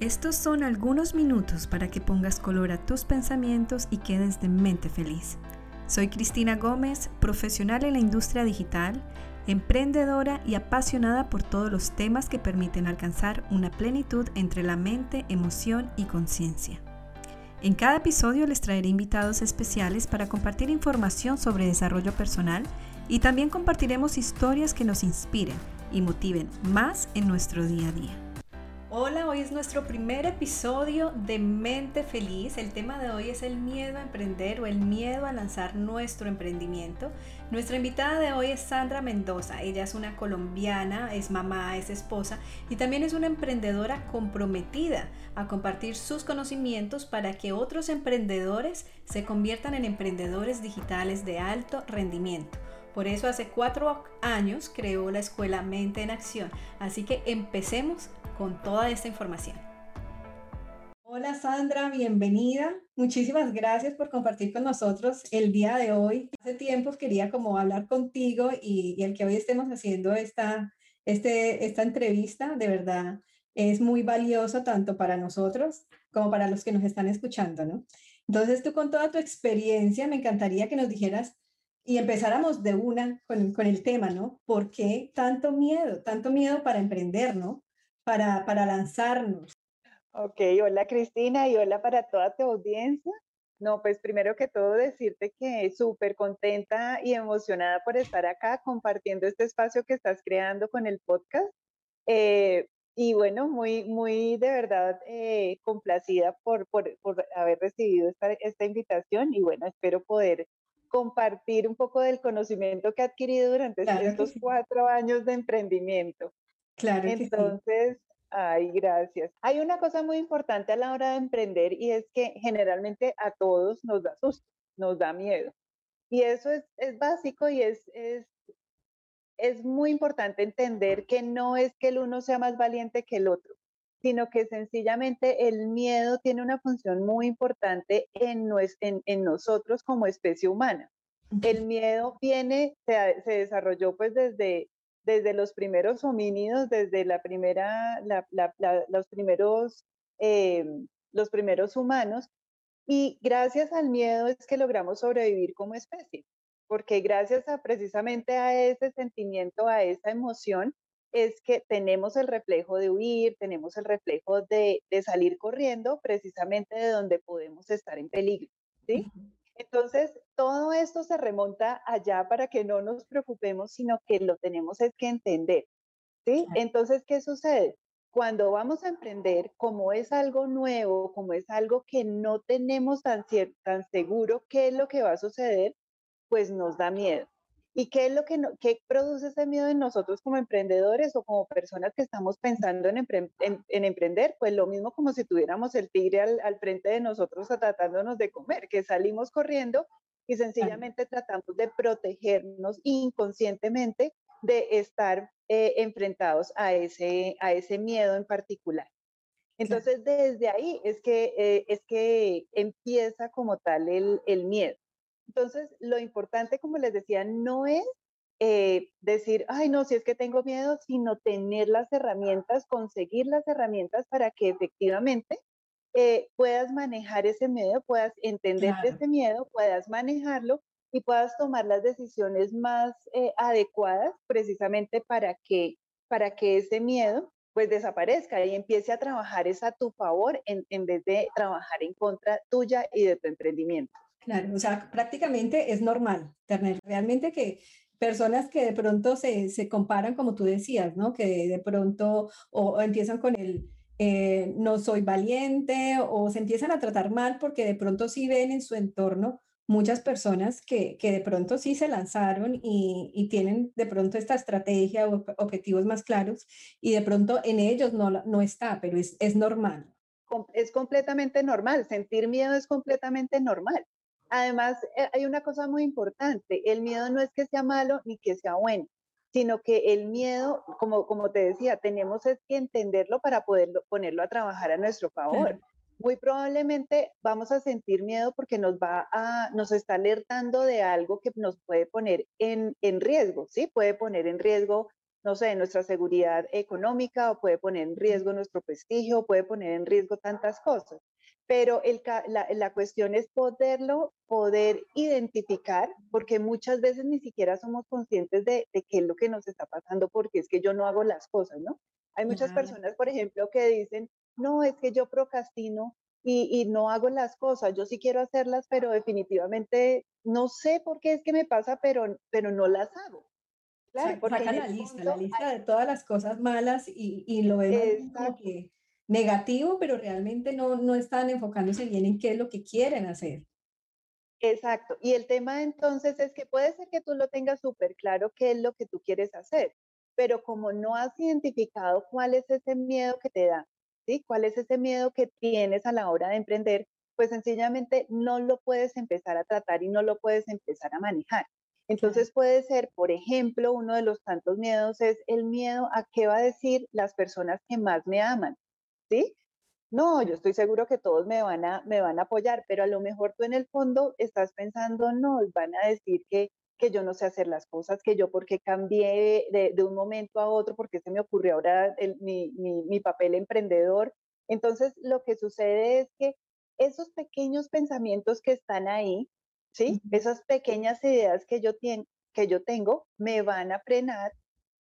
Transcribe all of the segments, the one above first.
Estos son algunos minutos para que pongas color a tus pensamientos y quedes de mente feliz. Soy Cristina Gómez, profesional en la industria digital, emprendedora y apasionada por todos los temas que permiten alcanzar una plenitud entre la mente, emoción y conciencia. En cada episodio les traeré invitados especiales para compartir información sobre desarrollo personal y también compartiremos historias que nos inspiren y motiven más en nuestro día a día. Hola, hoy es nuestro primer episodio de Mente Feliz. El tema de hoy es el miedo a emprender o el miedo a lanzar nuestro emprendimiento. Nuestra invitada de hoy es Sandra Mendoza. Ella es una colombiana, es mamá, es esposa y también es una emprendedora comprometida a compartir sus conocimientos para que otros emprendedores se conviertan en emprendedores digitales de alto rendimiento. Por eso hace cuatro años creó la escuela Mente en Acción. Así que empecemos con toda esta información. Hola Sandra, bienvenida. Muchísimas gracias por compartir con nosotros el día de hoy. Hace tiempo quería como hablar contigo y, el que hoy estemos haciendo esta, este, esta entrevista, de verdad, es muy valioso tanto para nosotros como para los que nos están escuchando, ¿no? Entonces tú con toda tu experiencia, me encantaría que nos dijeras y empezáramos de una con, con el tema, ¿no? ¿Por qué tanto miedo? Tanto miedo para emprender, ¿no? Para, para lanzarnos. Ok, hola Cristina y hola para toda tu audiencia. No, pues primero que todo decirte que súper contenta y emocionada por estar acá compartiendo este espacio que estás creando con el podcast. Eh, y bueno, muy, muy de verdad eh, complacida por, por, por, haber recibido esta, esta invitación y bueno, espero poder compartir un poco del conocimiento que he adquirido durante estos cuatro años de emprendimiento. Claro. Entonces, ay, gracias. Hay una cosa muy importante a la hora de emprender y es que generalmente a todos nos da susto, nos da miedo. Y eso es, es básico y es, es, es muy importante entender que no es que el uno sea más valiente que el otro, sino que sencillamente el miedo tiene una función muy importante en, en, en nosotros como especie humana. El miedo viene, se, se desarrolló pues desde desde los primeros homínidos, desde la primera, los, primeros, eh, los primeros humanos, y gracias al miedo es que logramos sobrevivir como especie, porque gracias a precisamente a ese sentimiento, a esa emoción, es que tenemos el reflejo de huir, tenemos el reflejo de, de salir corriendo precisamente de donde podemos estar en peligro, ¿sí? Entonces, todo esto se remonta allá para que no nos preocupemos, sino que lo tenemos es que entender. ¿sí? Entonces, ¿qué sucede? Cuando vamos a emprender, como es algo nuevo, como es algo que no tenemos tan, tan seguro qué es lo que va a suceder, pues nos da miedo. ¿Y qué es lo que, produce ese miedo en nosotros como emprendedores o como personas que estamos pensando en, emprender? Pues lo mismo como si tuviéramos el tigre al, frente de nosotros tratándonos de comer, que salimos corriendo y sencillamente tratamos de protegernos inconscientemente de estar eh, enfrentados a ese, a ese miedo en particular. Entonces, desde ahí es que, eh, es que empieza como tal el, el miedo. Entonces, lo importante, como les decía, no es eh, decir, ay, no, si es que tengo miedo, sino tener las herramientas, conseguir las herramientas para que efectivamente eh, puedas manejar ese miedo, puedas entender ese miedo, puedas manejarlo y puedas tomar las decisiones más eh, adecuadas precisamente para que, para que ese miedo pues desaparezca y empiece a trabajar es a tu favor en, en vez de trabajar en contra tuya y de tu emprendimiento. Claro, o sea, prácticamente es normal tener realmente que personas que de pronto se, se comparan, como tú decías, ¿no? Que de pronto o, empiezan con el eh, no soy valiente o se empiezan a tratar mal porque de pronto sí ven en su entorno muchas personas que, que de pronto sí se lanzaron y, y, tienen de pronto esta estrategia o objetivos más claros y de pronto en ellos no, no está, pero es, es normal. Es completamente normal, sentir miedo es completamente normal. Además, eh, hay una cosa muy importante, el miedo no es que sea malo ni que sea bueno, sino que el miedo, como, como te decía, tenemos que entenderlo para poderlo ponerlo a trabajar a nuestro favor. Muy probablemente vamos a sentir miedo porque nos va a, nos está alertando de algo que nos puede poner en, en riesgo, ¿sí? Puede poner en riesgo no sé, nuestra seguridad económica o puede poner en riesgo nuestro prestigio, puede poner en riesgo tantas cosas. Pero la, cuestión es poderlo, poder identificar, porque muchas veces ni siquiera somos conscientes de, qué es lo que nos está pasando, porque es que yo no hago las cosas, ¿no? Hay muchas personas, por ejemplo, que dicen, no, es que yo procrastino y, no hago las cosas, yo sí quiero hacerlas, pero definitivamente no sé por qué es que me pasa, pero, pero no las hago. Claro, porque saca la lista, la lista de todas las cosas malas y, y lo vemos como que negativo, pero realmente no, no están enfocándose bien en qué es lo que quieren hacer. Exacto. Y el tema entonces es que puede ser que tú lo tengas súper claro qué es lo que tú quieres hacer, pero como no has identificado cuál es ese miedo que te da, ¿sí? ¿Cuál es ese miedo que tienes a la hora de emprender? Pues sencillamente no lo puedes empezar a tratar y no lo puedes empezar a manejar. Entonces puede ser, por ejemplo, uno de los tantos miedos es el miedo a qué va a decir las personas que más me aman, ¿sí? No, yo estoy seguro que todos me van a, me van a apoyar, pero a lo mejor tú en el fondo estás pensando, no, van a decir que, que yo no sé hacer las cosas, que yo porque cambié de, de un momento a otro, porque se me ocurrió ahora mi, mi, mi papel emprendedor. Entonces, lo que sucede es que esos pequeños pensamientos que están ahí, ¿sí? Esas pequeñas ideas que yo, que yo tengo me van a frenar,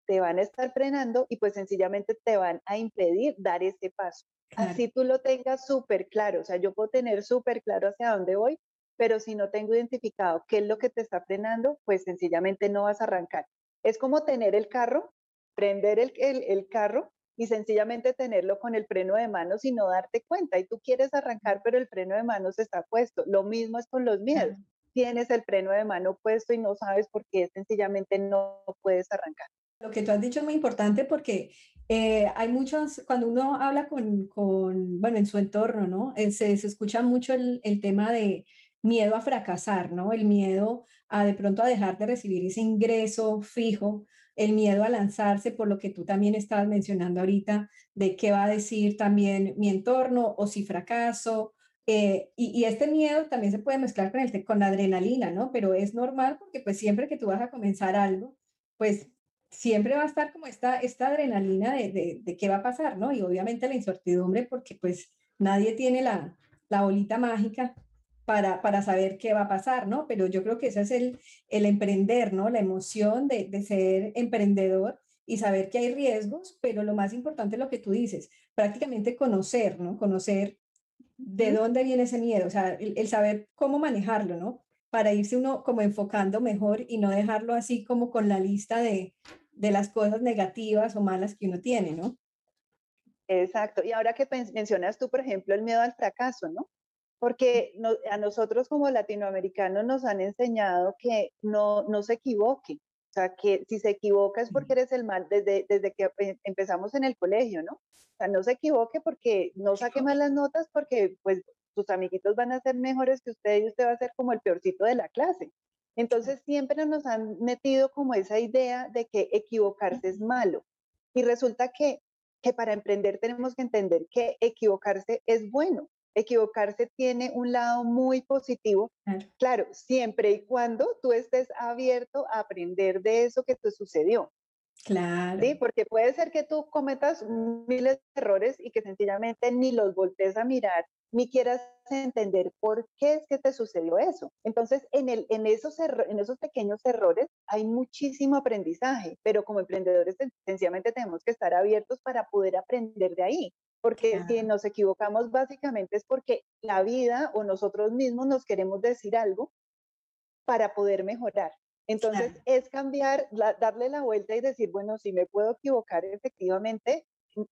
te van a estar frenando y pues sencillamente te van a impedir dar ese paso. Así tú lo tengas súper claro, o sea, yo puedo tener súper claro hacia dónde voy, pero si no tengo identificado qué es lo que te está frenando, pues sencillamente no vas a arrancar. Es como tener el carro, prender el, el carro y sencillamente tenerlo con el freno de manos y no darte cuenta. Y tú quieres arrancar, pero el freno de manos está puesto. Lo mismo es con los miedos tienes el freno de mano puesto y no sabes por qué sencillamente no puedes arrancar. Lo que tú has dicho es muy importante porque eh, hay muchos, cuando uno habla con, con, bueno, en su entorno, ¿no? Eh, se, se, escucha mucho el, el, tema de miedo a fracasar, ¿no? El miedo a de pronto a dejar de recibir ese ingreso fijo, el miedo a lanzarse por lo que tú también estabas mencionando ahorita, de qué va a decir también mi entorno o si fracaso eh, y, este miedo también se puede mezclar con, el, con la adrenalina, ¿no? Pero es normal porque pues siempre que tú vas a comenzar algo, pues siempre va a estar como esta, esta adrenalina de, de, qué va a pasar, ¿no? Y obviamente la incertidumbre porque pues nadie tiene la, la bolita mágica para, para saber qué va a pasar, ¿no? Pero yo creo que ese es el, el emprender, ¿no? La emoción de, de ser emprendedor y saber que hay riesgos, pero lo más importante es lo que tú dices, prácticamente conocer, ¿no? Conocer de dónde viene ese miedo, o sea, el, saber cómo manejarlo, ¿no? Para irse uno como enfocando mejor y no dejarlo así como con la lista de, de las cosas negativas o malas que uno tiene, ¿no? Exacto. Y ahora que mencionas tú, por ejemplo, el miedo al fracaso, ¿no? Porque a nosotros como latinoamericanos nos han enseñado que no, no se equivoque, sea, que si se equivoca es porque eres el mal desde, desde que empezamos en el colegio, ¿no? O sea, no se equivoque porque no saque malas notas porque pues tus amiguitos van a ser mejores que usted y usted va a ser como el peorcito de la clase. Entonces siempre nos han metido como esa idea de que equivocarse es malo. Y resulta que, que para emprender tenemos que entender que equivocarse es bueno equivocarse tiene un lado muy positivo, claro. siempre y cuando tú estés abierto a aprender de eso que te sucedió. Claro. Sí, porque puede ser que tú cometas miles de errores y que sencillamente ni los voltees a mirar, ni quieras entender por qué es que te sucedió eso. Entonces, en, el, en, esos, en esos pequeños errores hay muchísimo aprendizaje, pero como emprendedores sencillamente tenemos que estar abiertos para poder aprender de ahí porque si nos equivocamos básicamente es porque la vida o nosotros mismos nos queremos decir algo para poder mejorar. Entonces es cambiar, darle la vuelta y decir, bueno, si me puedo equivocar efectivamente,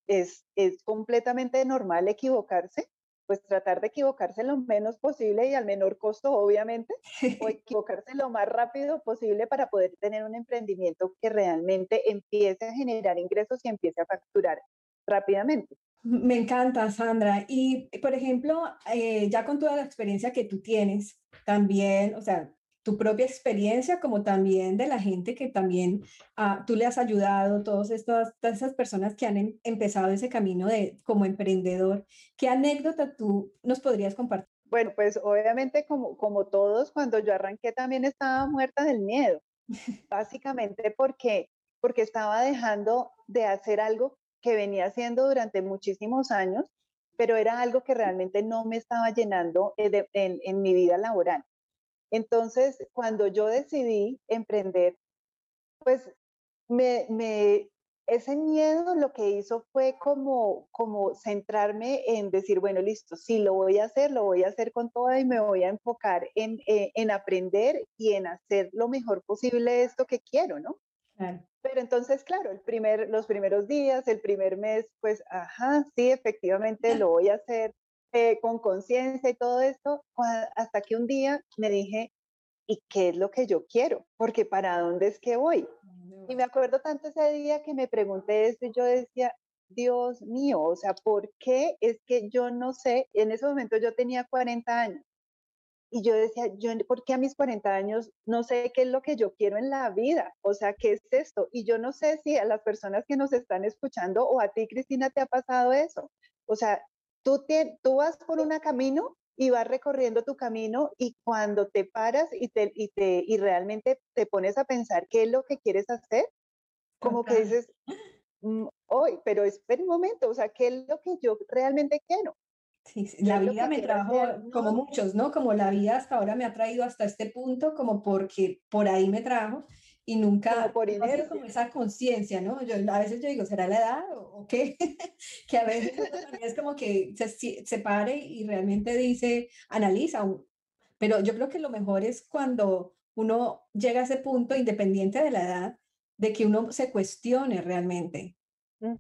es, es completamente normal equivocarse, pues tratar de equivocarse lo menos posible y al menor costo, obviamente, o equivocarse lo más rápido posible para poder tener un emprendimiento que realmente empiece a generar ingresos y empiece a facturar rápidamente. Me encanta, Sandra. Y, por ejemplo, eh, ya con toda la experiencia que tú tienes, también, o sea, tu propia experiencia, como también de la gente que también ah, tú le has ayudado, todas, estas, todas esas personas que han em, empezado ese camino de como emprendedor, ¿qué anécdota tú nos podrías compartir? Bueno, pues obviamente como, como todos, cuando yo arranqué también estaba muerta del miedo, básicamente porque porque estaba dejando de hacer algo que venía haciendo durante muchísimos años, pero era algo que realmente no me estaba llenando eh, en, mi vida laboral. Entonces, cuando yo decidí emprender, pues me, me, ese miedo lo que hizo fue como, como centrarme en decir, bueno, listo, sí, lo voy a hacer, lo voy a hacer con todo y me voy a enfocar en, eh, en aprender y en hacer lo mejor posible esto que quiero, ¿no? Pero entonces, claro, el primer, los primeros días, el primer mes, pues, ajá, sí, efectivamente lo voy a hacer eh, con conciencia y todo esto, hasta que un día me dije, ¿y qué es lo que yo quiero? Porque para dónde es que voy. Y me acuerdo tanto ese día que me pregunté esto y yo decía, Dios mío, o sea, ¿por qué es que yo no sé? En ese momento yo tenía 40 años. Y yo decía, yo, ¿por qué a mis 40 años no sé qué es lo que yo quiero en la vida? O sea, ¿qué es esto? Y yo no sé si a las personas que nos están escuchando o a ti, Cristina, te ha pasado eso. O sea, tú, te, tú vas por un camino y vas recorriendo tu camino y cuando te paras y, te, y, te, y realmente te pones a pensar qué es lo que quieres hacer, como que dices, mm, hoy, pero espera un momento, o sea, ¿qué es lo que yo realmente quiero? Sí, la vida me trajo, como muchos, ¿no? Como la vida hasta ahora me ha traído hasta este punto, como porque por ahí me trajo y nunca por no como esa conciencia, ¿no? Yo a veces yo digo, ¿será la edad o, qué? que a veces es como que se, se pare y realmente dice, analiza, pero yo creo que lo mejor es cuando uno llega a ese punto, independiente de la edad, de que uno se cuestione realmente.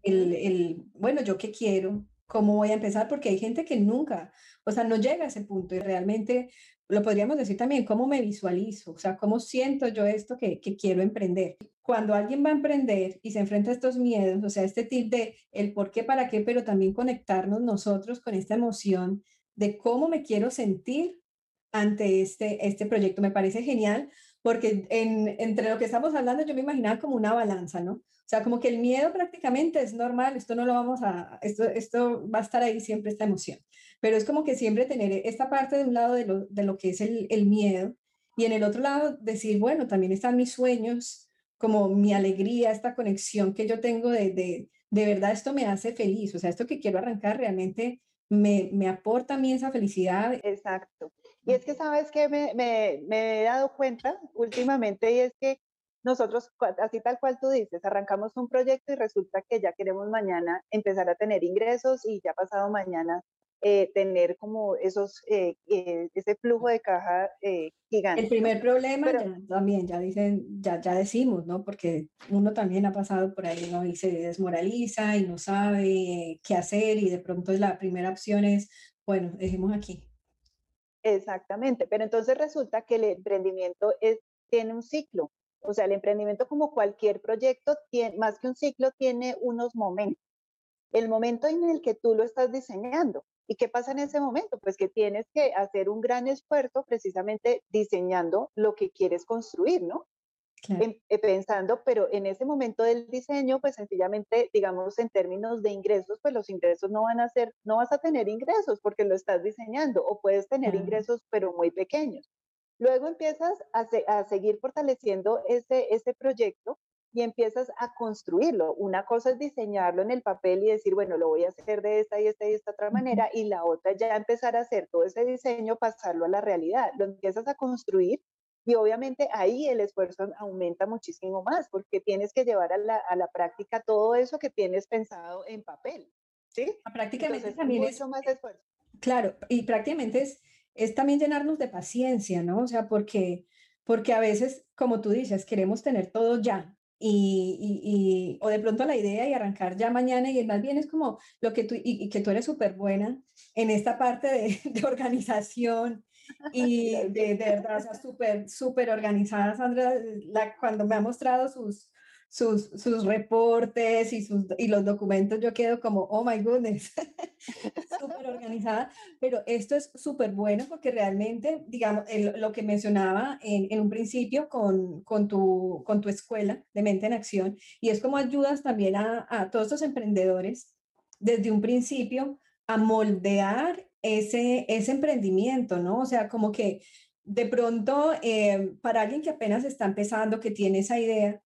El, el, bueno, ¿yo qué quiero? ¿Cómo voy a empezar? Porque hay gente que nunca, o sea, no llega a ese punto y realmente lo podríamos decir también, ¿cómo me visualizo? O sea, ¿cómo siento yo esto que, que quiero emprender? Cuando alguien va a emprender y se enfrenta a estos miedos, o sea, este tip de el por qué, para qué, pero también conectarnos nosotros con esta emoción de cómo me quiero sentir ante este, este proyecto. Me parece genial porque en, entre lo que estamos hablando yo me imaginaba como una balanza, ¿no? O sea, como que el miedo prácticamente es normal, esto no lo vamos a, esto, esto va a estar ahí siempre, esta emoción. Pero es como que siempre tener esta parte de un lado de lo, de lo que es el, el miedo y en el otro lado decir, bueno, también están mis sueños, como mi alegría, esta conexión que yo tengo de, de, de verdad esto me hace feliz, o sea, esto que quiero arrancar realmente me, me aporta a mí esa felicidad. Exacto. Y es que, ¿sabes que me, me, me, he dado cuenta últimamente? Y es que nosotros, así tal cual tú dices, arrancamos un proyecto y resulta que ya queremos mañana empezar a tener ingresos y ya pasado mañana eh, tener como esos, eh, eh, ese flujo de caja gigante. El primer problema también, ya dicen, ya, ya decimos, ¿no? Porque uno también ha pasado por ahí, ¿no? Y se desmoraliza y no sabe qué hacer y de pronto la primera opción es, bueno, dejemos aquí. Exactamente, pero entonces resulta que el emprendimiento tiene un ciclo. O sea, el emprendimiento como cualquier proyecto, tiene, más que un ciclo, tiene unos momentos. El momento en el que tú lo estás diseñando. ¿Y qué pasa en ese momento? Pues que tienes que hacer un gran esfuerzo precisamente diseñando lo que quieres construir, ¿no? Eh, pensando, pero en ese momento del diseño, pues sencillamente, digamos, en términos de ingresos, pues los ingresos no van a ser, no vas a tener ingresos porque lo estás diseñando o puedes tener ingresos, pero muy pequeños. Luego empiezas a, seguir fortaleciendo ese, ese proyecto y empiezas a construirlo. Una cosa es diseñarlo en el papel y decir, bueno, lo voy a hacer de esta y esta y esta otra manera, y la otra ya empezar a hacer todo ese diseño, pasarlo a la realidad. Lo empiezas a construir y obviamente ahí el esfuerzo aumenta muchísimo más porque tienes que llevar a la, a la práctica todo eso que tienes pensado en papel. ¿sí? Prácticamente también es más esfuerzo. Claro, y prácticamente es es también llenarnos de paciencia, ¿no? O sea, porque, porque a veces, como tú dices, queremos tener todo ya. Y, y, o de pronto la idea y arrancar ya mañana y más bien es como lo que tú y, que tú eres súper buena en esta parte de, de organización y de, de verdad, o sea, súper, súper organizada, Sandra, la, cuando me ha mostrado sus, sus, sus reportes y, sus, y los documentos, yo quedo como, oh my goodness, súper organizada, pero esto es súper bueno porque realmente, digamos, lo que mencionaba en, en un principio con, con, tu, con tu escuela de mente en acción, y es como ayudas también a, a todos estos emprendedores desde un principio a moldear ese, ese emprendimiento, ¿no? O sea, como que de pronto, eh, para alguien que apenas está empezando, que tiene esa idea,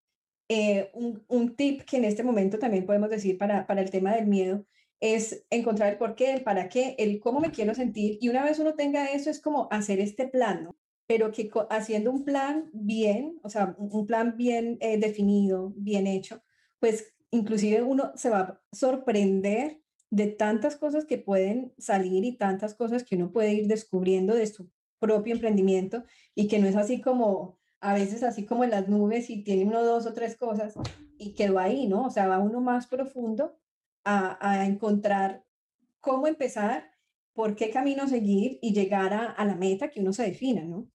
eh, un, un, tip que en este momento también podemos decir para, para el tema del miedo es encontrar el por qué, el para qué, el cómo me quiero sentir. Y una vez uno tenga eso, es como hacer este plan. Pero que haciendo un plan bien, o sea, un plan bien eh, definido, bien hecho, pues inclusive uno se va a sorprender de tantas cosas que pueden salir y tantas cosas que uno puede ir descubriendo de su propio emprendimiento y que no es así como a veces así como en las nubes y tiene uno dos o tres cosas y quedó ahí, ¿no? O sea, va uno más profundo a, encontrar cómo empezar, por qué camino seguir y llegar a, la meta que uno se defina, ¿no?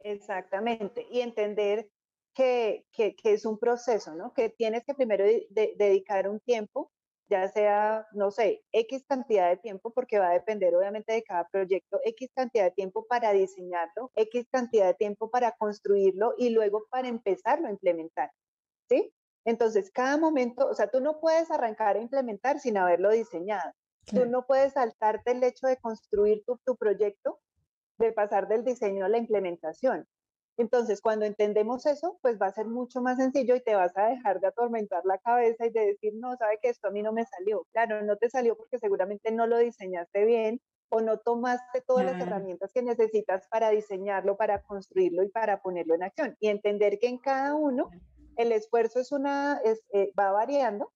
Exactamente, y entender que, que, es un proceso, ¿no? Que tienes que primero dedicar un tiempo, ya sea, no sé, X cantidad de tiempo, porque va a depender obviamente de cada proyecto, X cantidad de tiempo para diseñarlo, X cantidad de tiempo para construirlo y luego para empezarlo a implementar, ¿sí? Entonces, cada momento, o sea, tú no puedes arrancar a implementar sin haberlo diseñado. Tú no puedes saltarte el hecho de construir tu, tu proyecto, de pasar del diseño a la implementación. Entonces, cuando entendemos eso, pues va a ser mucho más sencillo y te vas a dejar de atormentar la cabeza y de decir, no, sabe que esto a mí no me salió. Claro, no te salió porque seguramente no lo diseñaste bien o no tomaste todas las herramientas que necesitas para diseñarlo, para construirlo y para ponerlo en acción. Y entender que en cada uno el esfuerzo es una, es, eh, va variando,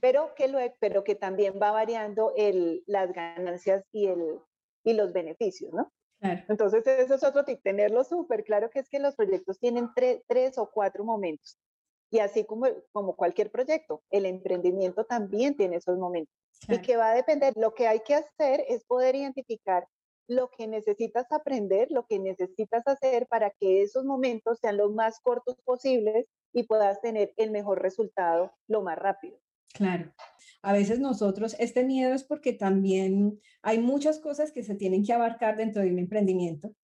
pero que, lo, pero que también va variando el, las ganancias y, el, y los beneficios, ¿no? Entonces, eso es otro tip, tenerlo súper claro que es que los proyectos tienen tres o cuatro momentos. Y así como, como cualquier proyecto, el emprendimiento también tiene esos momentos. Y que va a depender, lo que hay que hacer es poder identificar lo que necesitas aprender, lo que necesitas hacer para que esos momentos sean los más cortos posibles y puedas tener el mejor resultado lo más rápido. Claro. A veces nosotros, este miedo es porque también hay muchas cosas que se tienen que abarcar dentro de un emprendimiento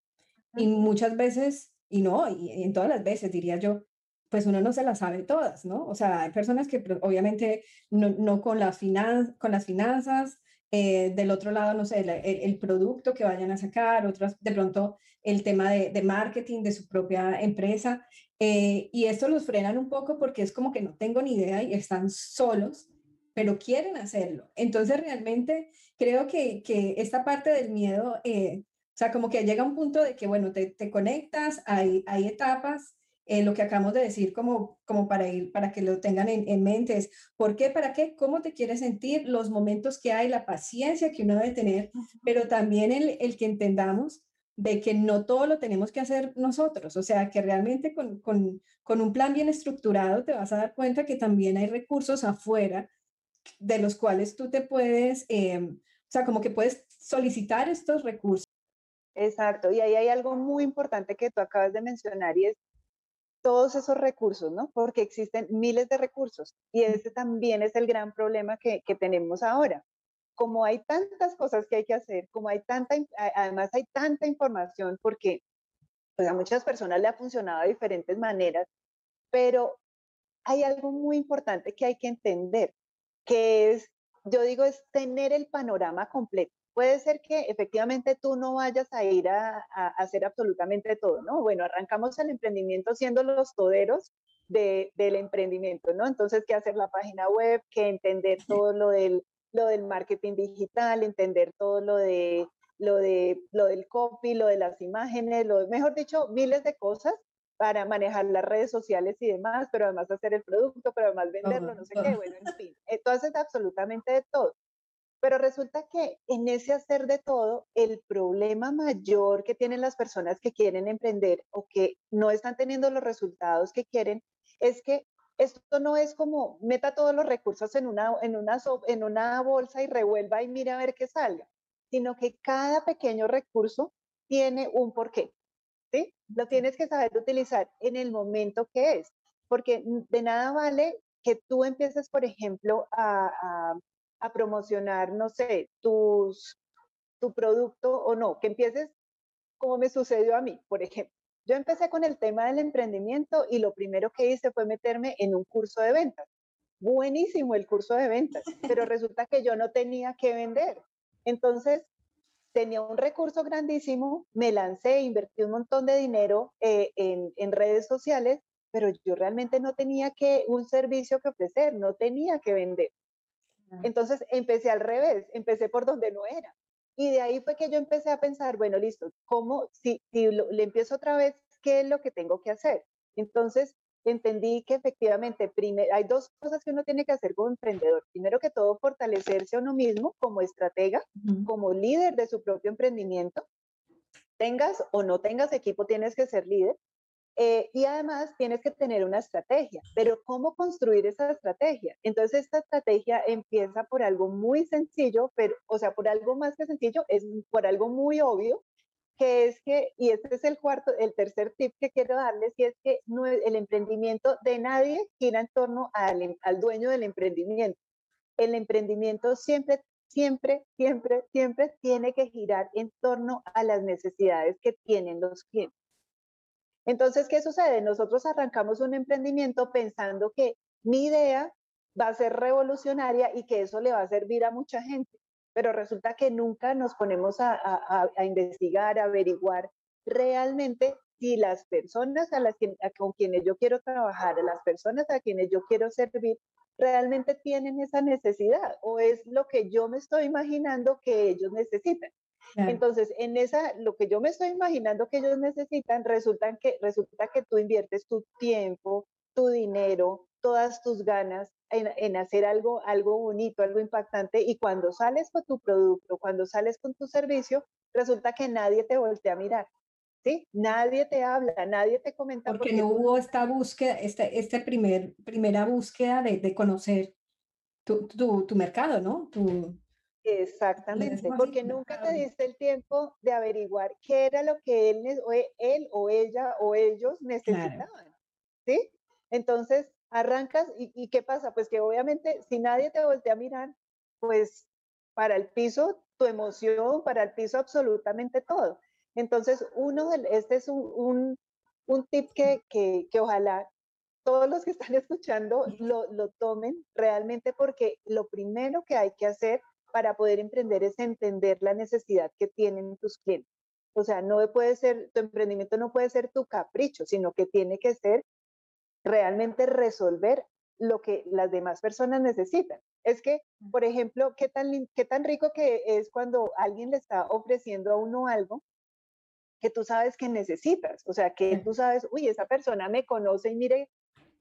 y muchas veces, y no, y en todas las veces diría yo, pues uno no se las sabe todas, ¿no? O sea, hay personas que pues, obviamente no, no con, las finan con las finanzas, eh, del otro lado, no sé, el, producto que vayan a sacar, otras, de pronto el tema de, marketing de su propia empresa. Eh, y esto los frenan un poco porque es como que no tengo ni idea y están solos, pero quieren hacerlo. Entonces, realmente creo que, que esta parte del miedo, eh, o sea, como que llega un punto de que, bueno, te, te conectas, hay, hay etapas eh, lo que acabamos de decir como, como para ir, para que lo tengan en, mente es, ¿por qué? ¿Para qué? ¿Cómo te quieres sentir? Los momentos que hay, la paciencia que uno debe tener, pero también el, el que entendamos de que no todo lo tenemos que hacer nosotros, o sea, que realmente con, con, con, un plan bien estructurado te vas a dar cuenta que también hay recursos afuera de los cuales tú te puedes, eh, o sea, como que puedes solicitar estos recursos. Exacto, y ahí hay algo muy importante que tú acabas de mencionar y es todos esos recursos, ¿no? Porque existen miles de recursos y ese también es el gran problema que, tenemos ahora. Como hay tantas cosas que hay que hacer, como hay tanta, además hay tanta información, porque pues, a muchas personas le ha funcionado de diferentes maneras, pero hay algo muy importante que hay que entender, que es, yo digo, es tener el panorama completo puede ser que efectivamente tú no vayas a ir a, hacer absolutamente todo, ¿no? Bueno, arrancamos el emprendimiento siendo los toderos del emprendimiento, ¿no? Entonces, ¿qué hacer la página web? ¿Qué entender todo lo del, lo del marketing digital? Entender todo lo de lo de lo del copy, lo de las imágenes, lo mejor dicho, miles de cosas para manejar las redes sociales y demás, pero además hacer el producto, pero además venderlo, no sé qué, bueno, en fin, entonces absolutamente de todo. Pero resulta que en ese hacer de todo, el problema mayor que tienen las personas que quieren emprender o que no están teniendo los resultados que quieren es que esto no es como meta todos los recursos en una, en una, bolsa y revuelva y mira a ver qué salga, sino que cada pequeño recurso tiene un porqué. ¿sí? Lo tienes que saber utilizar en el momento que es, porque de nada vale que tú empieces, por ejemplo, a a promocionar, no sé, tus, tu producto o no, que empieces como me sucedió a mí, por ejemplo. Yo empecé con el tema del emprendimiento y lo primero que hice fue meterme en un curso de ventas. Buenísimo el curso de ventas, pero resulta que yo no tenía que vender. Entonces, tenía un recurso grandísimo, me lancé, invertí un montón de dinero eh, en, en redes sociales pero yo realmente no tenía que un servicio que ofrecer, no tenía que vender. Entonces empecé al revés, empecé por donde no era. Y de ahí fue que yo empecé a pensar, bueno, listo, ¿cómo, si, si le empiezo otra vez, qué es lo que tengo que hacer? Entonces entendí que efectivamente hay dos cosas que uno tiene que hacer como emprendedor. Primero que todo, fortalecerse a uno mismo como estratega, como líder de su propio emprendimiento. Tengas o no tengas equipo, tienes que ser líder. Eh, y además tienes que tener una estrategia, pero ¿cómo construir esa estrategia? Entonces esta estrategia empieza por algo muy sencillo, pero, o sea, por algo más que sencillo, es por algo muy obvio, que es que, y este es el cuarto, el tercer tip que quiero darles, y es que no, el emprendimiento de nadie gira en torno al, al dueño del emprendimiento. El emprendimiento siempre, siempre, siempre, siempre tiene que girar en torno a las necesidades que tienen los clientes. Entonces, ¿qué sucede? Nosotros arrancamos un emprendimiento pensando que mi idea va a ser revolucionaria y que eso le va a servir a mucha gente, pero resulta que nunca nos ponemos a, investigar, a averiguar realmente si las personas a con quienes yo quiero trabajar, las personas a quienes yo quiero servir, realmente tienen esa necesidad o es lo que yo me estoy imaginando que ellos necesitan. Entonces, en esa, lo que yo me estoy imaginando que ellos necesitan, resulta que, resulta que tú inviertes tu tiempo, tu dinero, todas tus ganas en, hacer algo, algo bonito, algo impactante, y cuando sales con tu producto, cuando sales con tu servicio, resulta que nadie te voltea a mirar. ¿Sí? Nadie te habla, nadie te comenta. Porque, no hubo esta búsqueda, esta, esta primer, primera búsqueda de, de conocer tu, tu, tu, mercado, ¿no? Tu, Exactamente, porque nunca te diste el tiempo de averiguar qué era lo que él, o e, él o ella o ellos necesitaban. ¿Sí? Entonces, arrancas y, ¿qué pasa? Pues que obviamente si nadie te voltea a mirar, pues para el piso tu emoción, para el piso absolutamente todo. Entonces, uno, este es un, un, tip que, que, que, ojalá todos los que están escuchando lo, lo tomen realmente porque lo primero que hay que hacer para poder emprender es entender la necesidad que tienen tus clientes. O sea, no puede ser, tu emprendimiento no puede ser tu capricho, sino que tiene que ser realmente resolver lo que las demás personas necesitan. Es que, por ejemplo, qué tan, qué tan rico que es cuando alguien le está ofreciendo a uno algo que tú sabes que necesitas. O sea, que tú sabes, uy, esa persona me conoce y mire,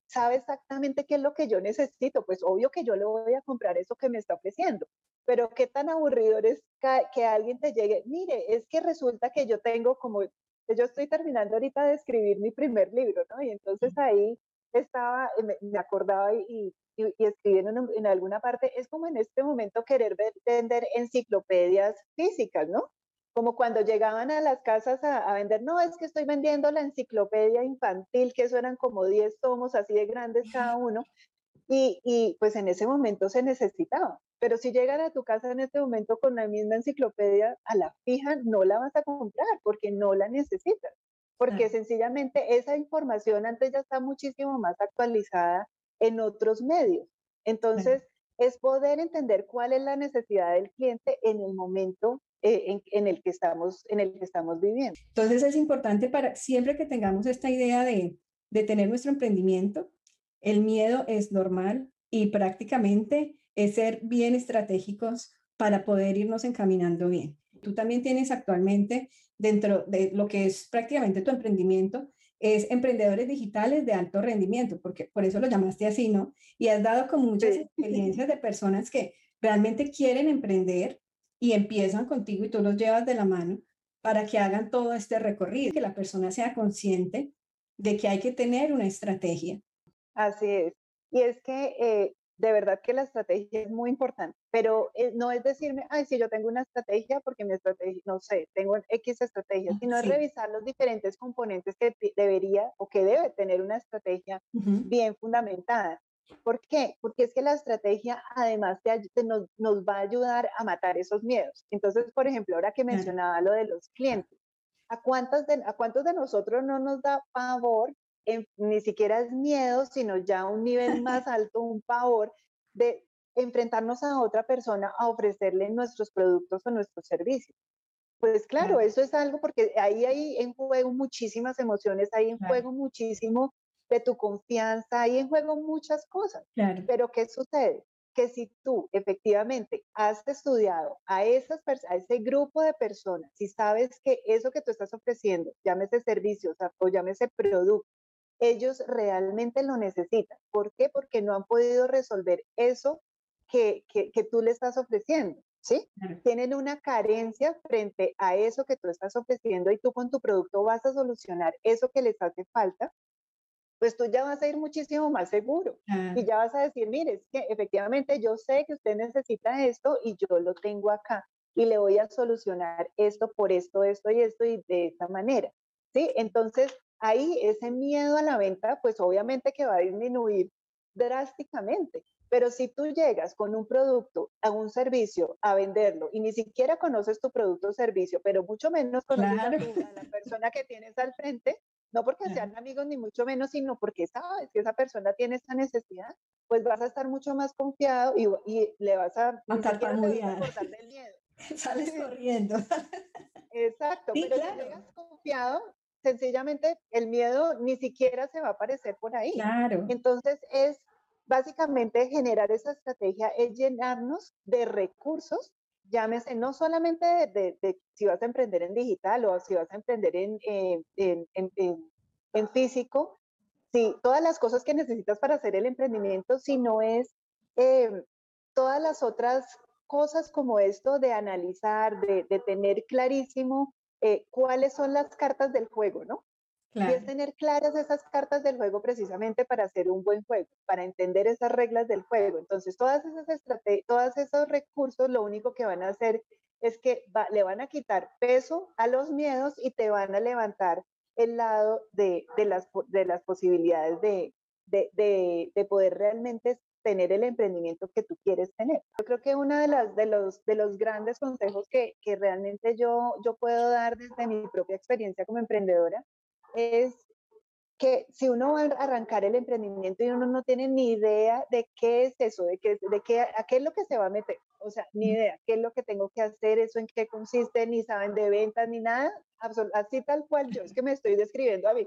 sabe exactamente qué es lo que yo necesito. Pues obvio que yo le voy a comprar eso que me está ofreciendo pero qué tan aburridor es que, alguien te llegue, mire, es que resulta que yo tengo como, yo estoy terminando ahorita de escribir mi primer libro, ¿no? Y entonces ahí estaba, me, acordaba y, y, escribí en, alguna parte, es como en este momento querer vender enciclopedias físicas, ¿no? Como cuando llegaban a las casas a, a, vender, no, es que estoy vendiendo la enciclopedia infantil, que eso eran como 10 tomos así de grandes cada uno, y, y pues en ese momento se necesitaba. Pero si llegan a tu casa en este momento con la misma enciclopedia a la fija, no la vas a comprar porque no la necesitas. Porque sencillamente esa información antes ya está muchísimo más actualizada en otros medios. Entonces, es poder entender cuál es la necesidad del cliente en el momento eh, en, el que estamos, en el que estamos viviendo. Entonces, es importante para siempre que tengamos esta idea de, de tener nuestro emprendimiento, el miedo es normal y prácticamente es ser bien estratégicos para poder irnos encaminando bien. Tú también tienes actualmente dentro de lo que es prácticamente tu emprendimiento, es emprendedores digitales de alto rendimiento, porque por eso lo llamaste así, ¿no? Y has dado con muchas experiencias de personas que realmente quieren emprender y empiezan contigo y tú los llevas de la mano para que hagan todo este recorrido, que la persona sea consciente de que hay que tener una estrategia. Así es. Y es que eh, de verdad que la estrategia es muy importante, pero eh, no es decirme, ay, si yo tengo una estrategia, porque mi estrategia, no sé, tengo X estrategia, sino es revisar los diferentes componentes que debería o que debe tener una estrategia bien fundamentada. ¿Por qué? Porque es que la estrategia además nos, nos, va a ayudar a matar esos miedos. Entonces, por ejemplo, ahora que mencionaba lo de los clientes, ¿a, cuántos de, ¿a cuántos de nosotros no nos da favor ni siquiera es miedo, sino ya un nivel más alto, un pavor de enfrentarnos a otra persona a ofrecerle nuestros productos o nuestros servicios. Pues claro, eso es algo porque ahí hay en juego muchísimas emociones, hay en juego muchísimo de tu confianza, hay en juego muchas cosas. Pero ¿qué sucede? Que si tú efectivamente has estudiado a, esas a ese grupo de personas, si sabes que eso que tú estás ofreciendo, llámese servicios o llámese producto, ellos realmente lo necesitan. ¿Por qué? Porque no han podido resolver eso que, que, que tú le estás ofreciendo. ¿sí? Tienen una carencia frente a eso que tú estás ofreciendo y tú con tu producto vas a solucionar eso que les hace falta, pues tú ya vas a ir muchísimo más seguro y ya vas a decir, mire, es que efectivamente yo sé que usted necesita esto y yo lo tengo acá y le voy a solucionar esto por esto, esto y esto y de esta manera, ¿sí? Entonces, ahí ese miedo a la venta, pues obviamente que va a disminuir drásticamente. Pero si tú llegas con un producto a un servicio a venderlo y ni siquiera conoces tu producto o servicio, pero mucho menos conoces a, la persona que tienes al frente, no porque sean amigos ni mucho menos, sino porque sabes que esa persona tiene esa necesidad, pues vas a estar mucho más confiado y, y le vas a... A del miedo. Sales corriendo. Exacto, pero si llegas confiado, sencillamente el miedo ni siquiera se va a aparecer por ahí. Claro. Entonces es básicamente generar esa estrategia es llenarnos de recursos, llámese no solamente de, si vas a emprender en digital o si vas a emprender en, en, físico, si todas las cosas que necesitas para hacer el emprendimiento, sino es em, todas las otras cosas como esto de analizar, de, tener clarísimo eh, cuáles son las cartas del juego, ¿no? Y es tener claras esas cartas del juego precisamente para hacer un buen juego, para entender esas reglas del juego. Entonces, todas esas estrategias, todos esos recursos, lo único que van a hacer es que le van a quitar peso a los miedos y te van a levantar el lado de, de, las, de las posibilidades de, de, de, poder realmente tener el emprendimiento que tú quieres tener. Yo creo que uno de, las, de, los, de los grandes consejos que, que realmente yo, yo puedo dar desde mi propia experiencia como emprendedora es que si uno va a arrancar el emprendimiento y uno no tiene ni idea de qué es eso, de qué, de qué, a qué es lo que se va a meter, o sea, ni idea, qué es lo que tengo que hacer, eso en qué consiste, ni saben de ventas, ni nada, así tal cual yo, es que me estoy describiendo a mí.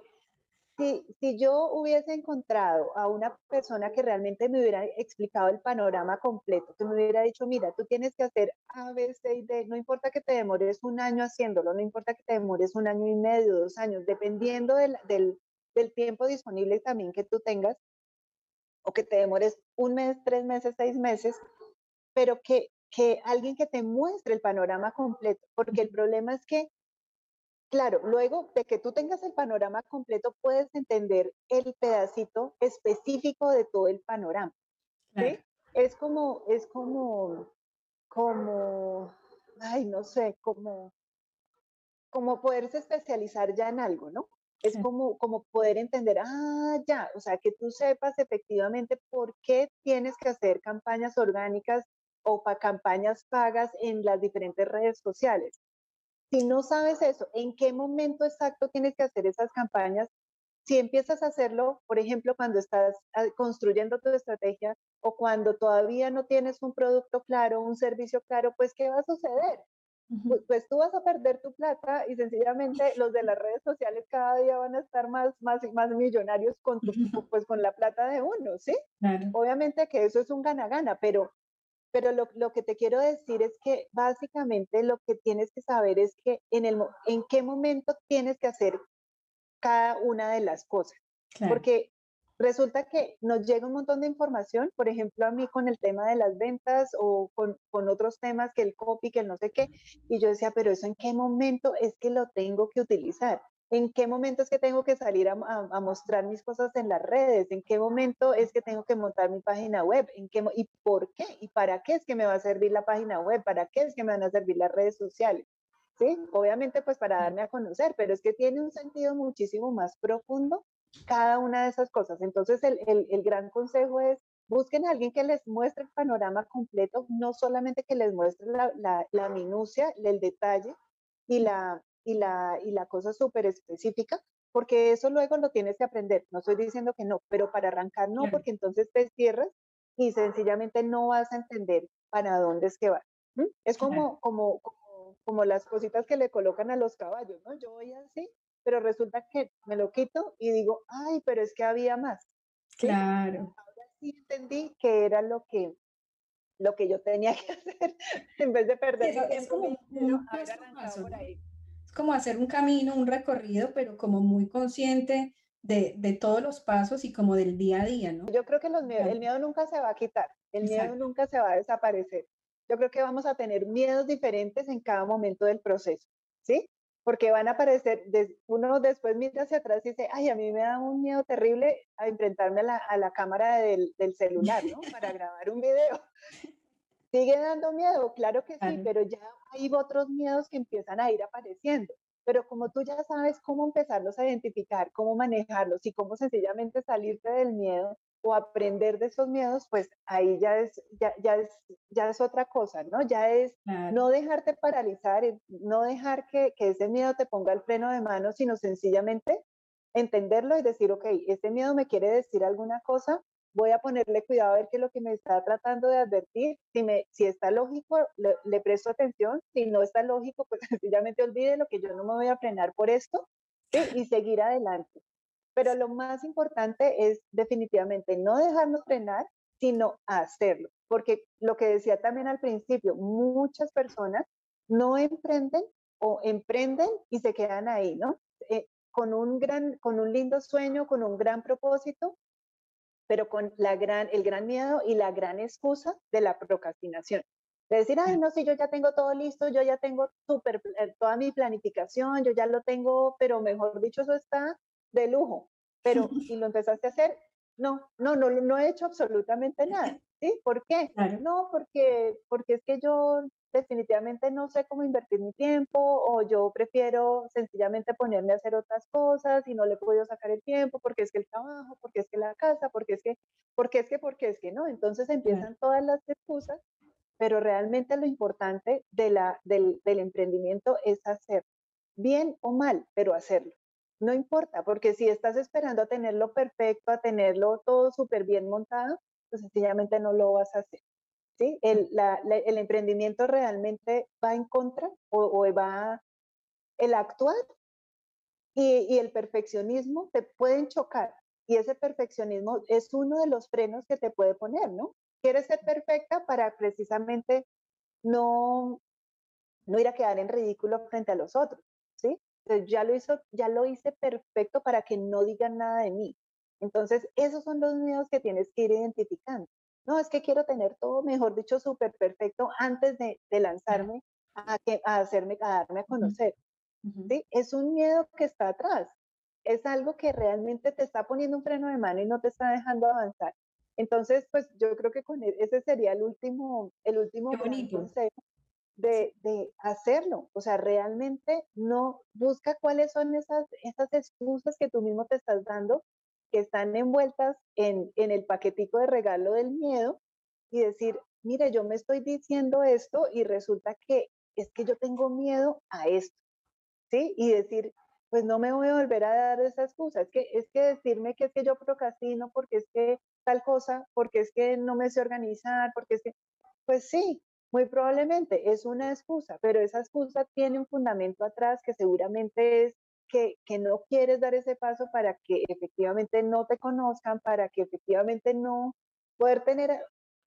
Si, si yo hubiese encontrado a una persona que realmente me hubiera explicado el panorama completo, que me hubiera dicho, mira, tú tienes que hacer A, B, C y D, no importa que te demores un año haciéndolo, no importa que te demores un año y medio, dos años, dependiendo del, del, del tiempo disponible también que tú tengas, o que te demores un mes, tres meses, seis meses, pero que, que alguien que te muestre el panorama completo, porque el problema es que Claro, luego de que tú tengas el panorama completo, puedes entender el pedacito específico de todo el panorama. ¿sí? Es como, es como, como, ay, no sé, como, como poderse especializar ya en algo, ¿no? Es como, como poder entender, ah, ya, o sea, que tú sepas efectivamente por qué tienes que hacer campañas orgánicas o para campañas pagas en las diferentes redes sociales. Si no sabes eso, ¿en qué momento exacto tienes que hacer esas campañas? Si empiezas a hacerlo, por ejemplo, cuando estás ah, construyendo tu estrategia o cuando todavía no tienes un producto claro, un servicio claro, pues ¿qué va a suceder? Pues, pues, tú vas a perder tu plata y sencillamente los de las redes sociales cada día van a estar más, más, más millonarios con, pues, con la plata de uno, ¿sí? Obviamente que eso es un gana-gana, pero pero lo, lo, que te quiero decir es que básicamente lo que tienes que saber es que en, el, en qué momento tienes que hacer cada una de las cosas. Porque resulta que nos llega un montón de información, por ejemplo, a mí con el tema de las ventas o con, con, otros temas que el copy, que el no sé qué, y yo decía, pero eso en qué momento es que lo tengo que utilizar en qué momento es que tengo que salir a, mostrar mis cosas en las redes, en qué momento es que tengo que montar mi página web, en qué y por qué y para qué es que me va a servir la página web, para qué es que me van a servir las redes sociales. Sí, obviamente pues para darme a conocer, pero es que tiene un sentido muchísimo más profundo cada una de esas cosas. Entonces el, el, gran consejo es busquen a alguien que les muestre el panorama completo, no solamente que les muestre la, la, la minucia, el detalle y la, y la, y la cosa súper específica, porque eso luego lo tienes que aprender. No estoy diciendo que no, pero para arrancar no, porque entonces te cierras y sencillamente no vas a entender para dónde es que vas. Es como, como, como, como, las cositas que le colocan a los caballos, ¿no? Yo voy así pero resulta que me lo quito y digo, ay, pero es que había más. Claro. Ahora sí entendí que era lo que, lo que yo tenía que hacer en vez de perder tiempo. Es como, un por ahí. Es como hacer un camino, un recorrido, pero como muy consciente de, de, todos los pasos y como del día a día, ¿no? Yo creo que los el miedo nunca se va a quitar, el miedo nunca se va a desaparecer. Yo creo que vamos a tener miedos diferentes en cada momento del proceso, ¿sí? Porque van a aparecer, uno después mira hacia atrás y dice, ay, a mí me da un miedo terrible a enfrentarme a la, a la cámara del, del, celular, ¿no? Para grabar un video. Sigue dando miedo, claro que sí, pero ya hay otros miedos que empiezan a ir apareciendo. Pero como tú ya sabes cómo empezarlos a identificar, cómo manejarlos y cómo sencillamente salirte del miedo o aprender de esos miedos, pues ahí ya es, ya, ya es, ya es otra cosa, ¿no? Ya es no dejarte paralizar, no dejar que, que ese miedo te ponga el freno de mano, sino sencillamente entenderlo y decir, ok, este miedo me quiere decir alguna cosa, voy a ponerle cuidado a ver qué es lo que me está tratando de advertir. Si, me, si está lógico, le, presto atención. Si no está lógico, pues sencillamente olvide lo que yo no me voy a frenar por esto y seguir adelante. Pero lo más importante es definitivamente no dejarnos frenar, sino hacerlo. Porque lo que decía también al principio, muchas personas no emprenden o emprenden y se quedan ahí, ¿no? Eh, con un gran, con un lindo sueño, con un gran propósito, pero con la gran, el gran miedo y la gran excusa de la procrastinación. De decir, ay, no, si yo ya tengo todo listo, yo ya tengo super, toda mi planificación, yo ya lo tengo, pero mejor dicho, eso está de lujo. Pero si lo empezaste a hacer, no, no, no, no he hecho absolutamente nada. ¿Sí? ¿Por qué? No, porque, porque es que yo definitivamente no sé cómo invertir mi tiempo o yo prefiero sencillamente ponerme a hacer otras cosas y no le puedo sacar el tiempo porque es que el trabajo, porque es que la casa, porque es que, porque es que, porque es que no. Entonces empiezan todas las excusas, pero realmente lo importante de la, del, del emprendimiento es hacer bien o mal, pero hacerlo. No importa, porque si estás esperando a tenerlo perfecto, a tenerlo todo súper bien montado, pues sencillamente no lo vas a hacer. El, el emprendimiento realmente va en contra o, va el actuar y, el perfeccionismo te pueden chocar. Y ese perfeccionismo es uno de los frenos que te puede poner, ¿no? Quieres ser perfecta para precisamente no, no ir a quedar en ridículo frente a los otros, ¿sí? Ya lo, hizo, ya lo hice perfecto para que no digan nada de mí. Entonces, esos son los miedos que tienes que ir identificando. No, es que quiero tener todo, mejor dicho, súper perfecto antes de, lanzarme a, que, a hacerme, a darme a conocer. ¿sí? Es un miedo que está atrás. Es algo que realmente te está poniendo un freno de mano y no te está dejando avanzar. Entonces, pues yo creo que con e, ese sería el último, el último consejo de, de, hacerlo. O sea, realmente no busca cuáles son esas, esas excusas que tú mismo te estás dando que están envueltas en, en el paquetico de regalo del miedo y decir, mire, yo me estoy diciendo esto y resulta que es que yo tengo miedo a esto, ¿sí? Y decir, pues no me voy a volver a dar esa excusa, es que, es que decirme que es que yo procrastino porque es que tal cosa, porque es que no me sé organizar, porque es que, pues sí, muy probablemente es una excusa, pero esa excusa tiene un fundamento atrás que seguramente es que, que, no quieres dar ese paso para que efectivamente no te conozcan, para que efectivamente no poder tener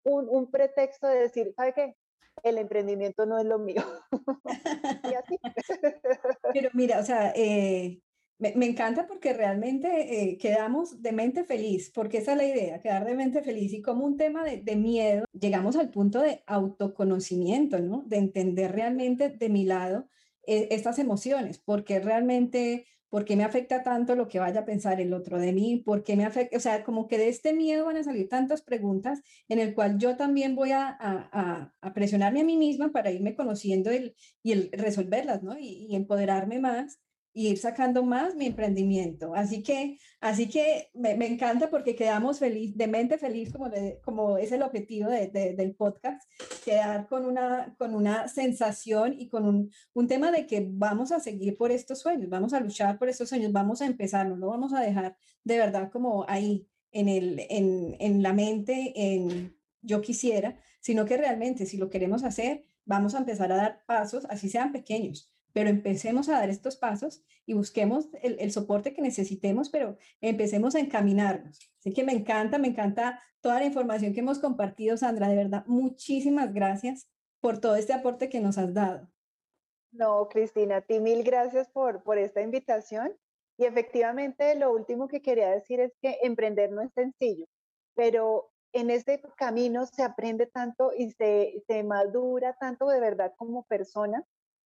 un, un pretexto de decir, ¿sabe qué? El emprendimiento no es lo mío. y así. Pero mira, o sea, eh, me, me, encanta porque realmente eh, quedamos de mente feliz, porque esa es la idea, quedar de mente feliz. Y como un tema de, de miedo, llegamos al punto de autoconocimiento, ¿no? De entender realmente de mi lado estas emociones, porque realmente, por qué me afecta tanto lo que vaya a pensar el otro de mí, por qué me afecta, o sea, como que de este miedo van a salir tantas preguntas en el cual yo también voy a, a, a presionarme a mí misma para irme conociendo el, y el resolverlas, ¿no? Y empoderarme más y ir sacando más mi emprendimiento. Así que, así que me, me encanta porque quedamos feliz, de mente feliz, como, como es el objetivo de, del podcast, quedar con una, con una sensación y con un, un, tema de que vamos a seguir por estos sueños, vamos a luchar por estos sueños, vamos a empezar, no lo vamos a dejar de verdad como ahí en, el, en, en la mente, en yo quisiera, sino que realmente si lo queremos hacer, vamos a empezar a dar pasos, así sean pequeños, pero empecemos a dar estos pasos y busquemos el, el, soporte que necesitemos, pero empecemos a encaminarnos. Así que me encanta, me encanta toda la información que hemos compartido, Sandra, de verdad, muchísimas gracias por todo este aporte que nos has dado. No, Cristina, a ti mil gracias por, por esta invitación. Y efectivamente, lo último que quería decir es que emprender no es sencillo, pero en este camino se aprende tanto y se, se madura tanto de verdad como persona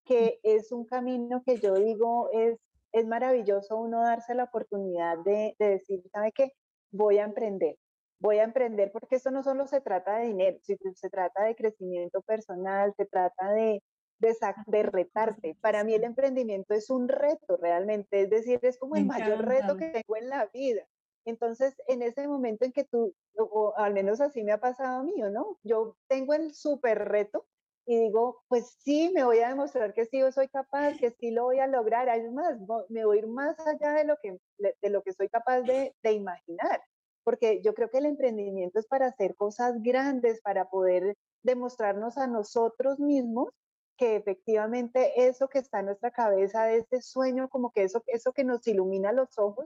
que es un camino que yo digo es, es maravilloso uno darse la oportunidad de, decir, ¿sabe qué? Voy a emprender. Voy a emprender porque esto no solo se trata de dinero, se trata de crecimiento personal, se trata de, de, de, retarte. Para mí el emprendimiento es un reto realmente, es decir, es como el mayor reto que tengo en la vida. Entonces, en ese momento en que tú, o al menos así me ha pasado a mí, ¿no? Yo tengo el súper reto y digo, pues sí, me voy a demostrar que sí soy capaz, que sí lo voy a lograr. Además, me voy a ir más allá de lo que, de lo que soy capaz de, de imaginar, porque yo creo que el emprendimiento es para hacer cosas grandes, para poder demostrarnos a nosotros mismos que efectivamente eso que está en nuestra cabeza, este sueño, como que eso, eso que nos ilumina los ojos,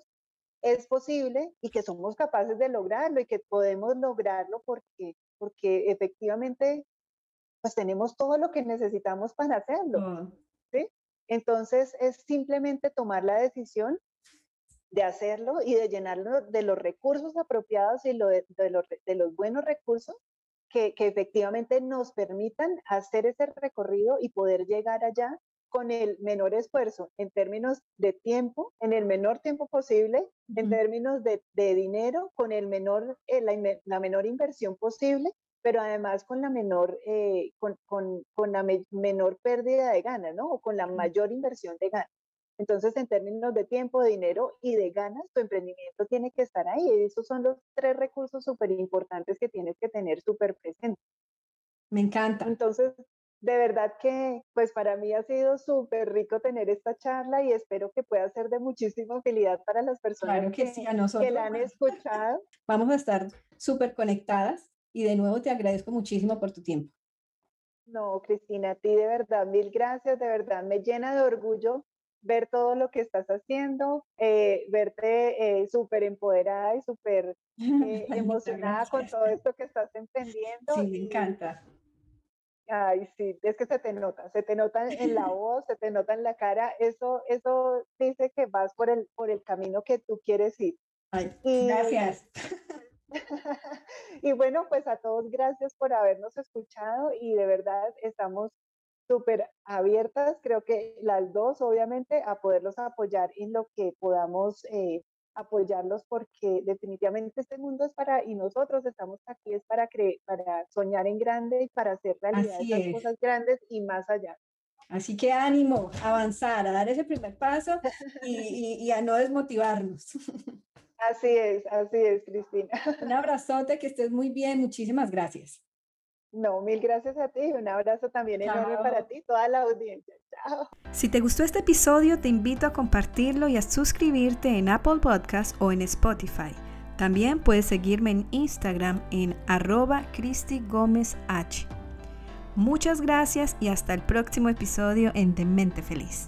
es posible y que somos capaces de lograrlo y que podemos lograrlo porque, porque efectivamente pues tenemos todo lo que necesitamos para hacerlo. ¿sí? Entonces es simplemente tomar la decisión de hacerlo y de llenarlo de los recursos apropiados y de, los, de, los, buenos recursos que, que, efectivamente nos permitan hacer ese recorrido y poder llegar allá con el menor esfuerzo en términos de tiempo, en el menor tiempo posible, en términos de, de dinero, con el menor, eh, la, la, menor inversión posible pero además con la menor, eh, con, con, con, la menor pérdida de ganas, ¿no? O con la mayor inversión de ganas. Entonces, en términos de tiempo, de dinero y de ganas, tu emprendimiento tiene que estar ahí. Y esos son los tres recursos súper importantes que tienes que tener súper presentes. Me encanta. Entonces, de verdad que, pues para mí ha sido súper rico tener esta charla y espero que pueda ser de muchísima utilidad para las personas que, que la han escuchado. Vamos a estar súper conectadas y de nuevo te agradezco muchísimo por tu tiempo. No, Cristina, a ti de verdad, mil gracias, de verdad, me llena de orgullo ver todo lo que estás haciendo, eh, verte eh, súper empoderada y súper eh, emocionada con todo esto que estás emprendiendo. Sí, me encanta. Ay, sí, es que se te nota, se te nota en la voz, se te nota en la cara, eso, eso dice que vas por el, por el camino que tú quieres ir. Ay, gracias. y bueno, pues a todos gracias por habernos escuchado y de verdad estamos súper abiertas, creo que las dos, obviamente, a poderlos apoyar en lo que podamos eh, apoyarlos porque definitivamente este mundo es para, y nosotros estamos aquí es para, creer, para soñar en grande y para hacer realidad esas cosas grandes y más allá. Así que ánimo, avanzar, a dar ese primer paso y, y a no desmotivarnos. Así es, así es, Cristina. Un abrazote, que estés muy bien. Muchísimas gracias. No, mil gracias a ti. Un abrazo también enorme para ti, toda la audiencia. Chao. Si te gustó este episodio, te invito a compartirlo y a suscribirte en Apple Podcast o en Spotify. También puedes seguirme en Instagram en arroba Cristi Gómez H. Muchas gracias y hasta el próximo episodio en Demente Feliz.